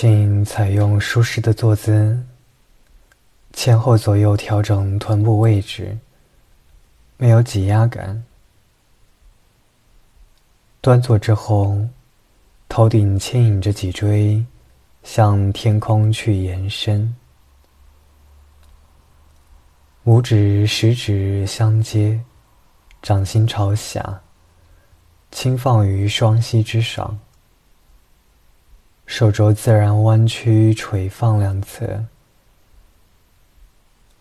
请采用舒适的坐姿，前后左右调整臀部位置，没有挤压感。端坐之后，头顶牵引着脊椎向天空去延伸，拇指、食指相接，掌心朝下，轻放于双膝之上。手肘自然弯曲垂放两侧，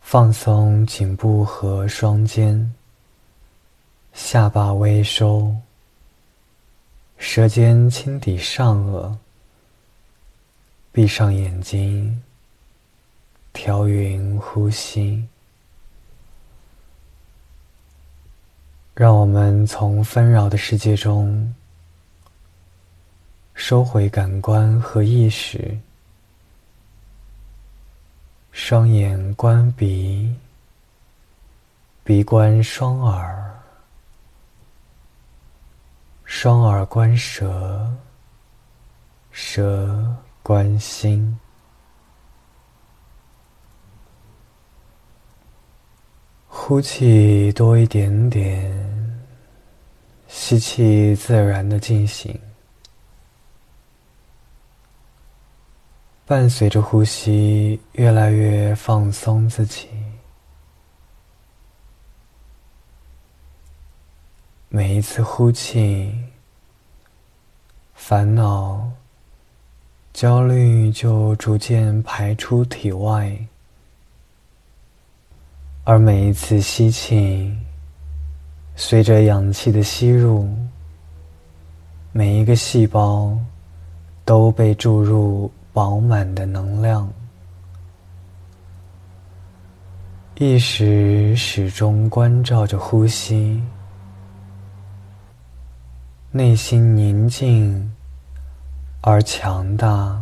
放松颈部和双肩，下巴微收，舌尖轻抵上颚，闭上眼睛，调匀呼吸，让我们从纷扰的世界中。收回感官和意识，双眼观鼻，鼻观双耳，双耳观舌，舌观心。呼气多一点点，吸气自然的进行。伴随着呼吸，越来越放松自己。每一次呼气，烦恼、焦虑就逐渐排出体外；而每一次吸气，随着氧气的吸入，每一个细胞都被注入。饱满的能量，意识始终关照着呼吸，内心宁静而强大。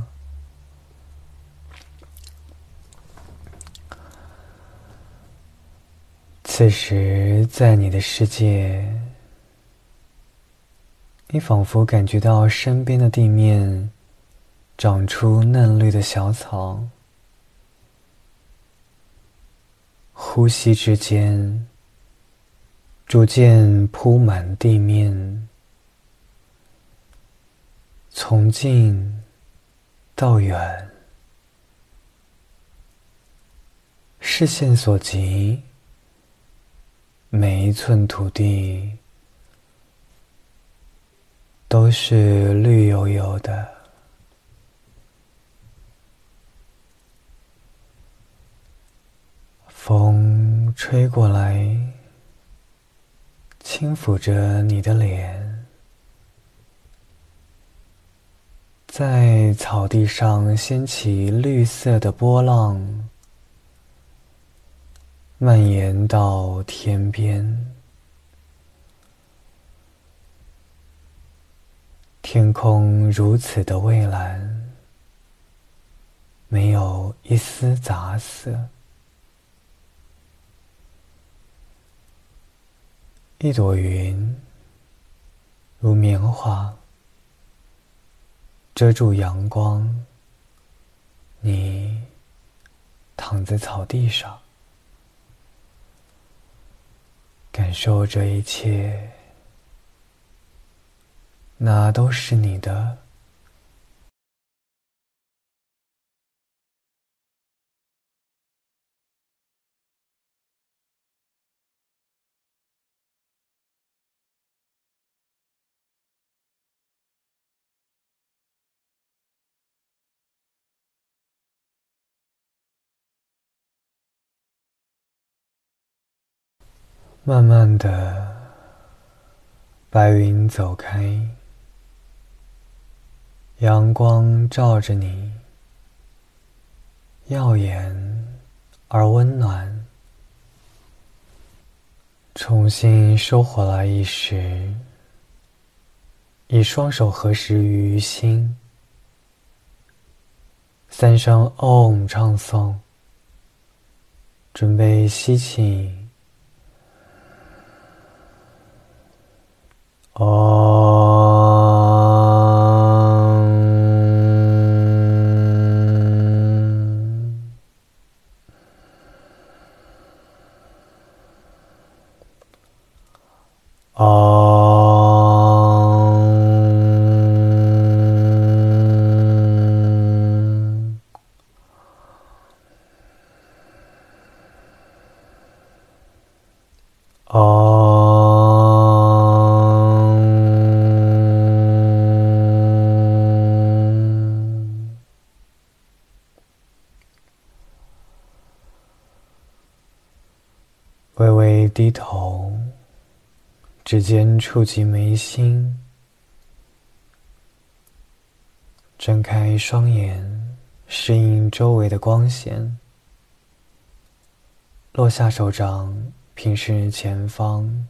此时，在你的世界，你仿佛感觉到身边的地面。长出嫩绿的小草，呼吸之间，逐渐铺满地面，从近到远，视线所及，每一寸土地都是绿油油的。风吹过来，轻抚着你的脸，在草地上掀起绿色的波浪，蔓延到天边。天空如此的蔚蓝，没有一丝杂色。一朵云，如棉花，遮住阳光。你躺在草地上，感受这一切，那都是你的。慢慢的，白云走开，阳光照着你，耀眼而温暖。重新收回来意识，以双手合十于心，三声 Om 唱诵，准备吸气。Oh. 微微低头指尖触及眉心睁开双眼适应周围的光线。落下手掌平视前方